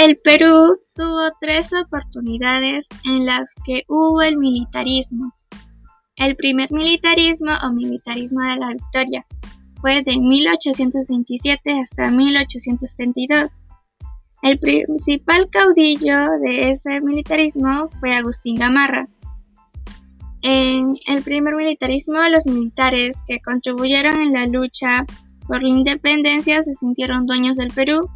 El Perú tuvo tres oportunidades en las que hubo el militarismo. El primer militarismo o militarismo de la victoria fue de 1827 hasta 1832. El principal caudillo de ese militarismo fue Agustín Gamarra. En el primer militarismo, los militares que contribuyeron en la lucha por la independencia se sintieron dueños del Perú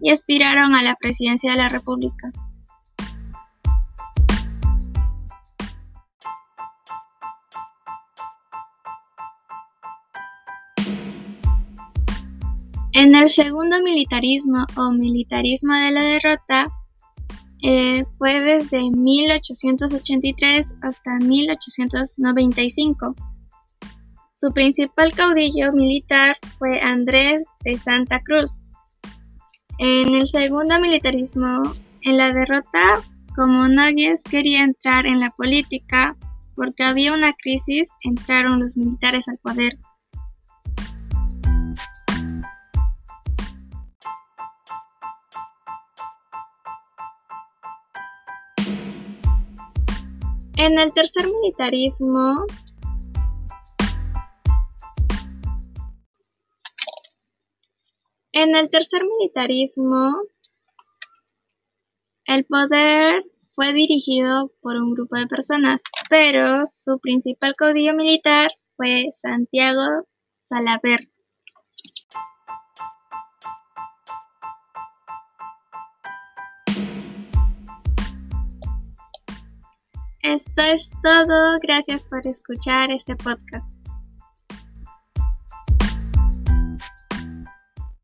y aspiraron a la presidencia de la República. En el segundo militarismo o militarismo de la derrota eh, fue desde 1883 hasta 1895. Su principal caudillo militar fue Andrés de Santa Cruz. En el segundo militarismo, en la derrota, como nadie quería entrar en la política porque había una crisis, entraron los militares al poder. En el tercer militarismo, En el tercer militarismo, el poder fue dirigido por un grupo de personas, pero su principal caudillo militar fue Santiago Salaver. Esto es todo, gracias por escuchar este podcast.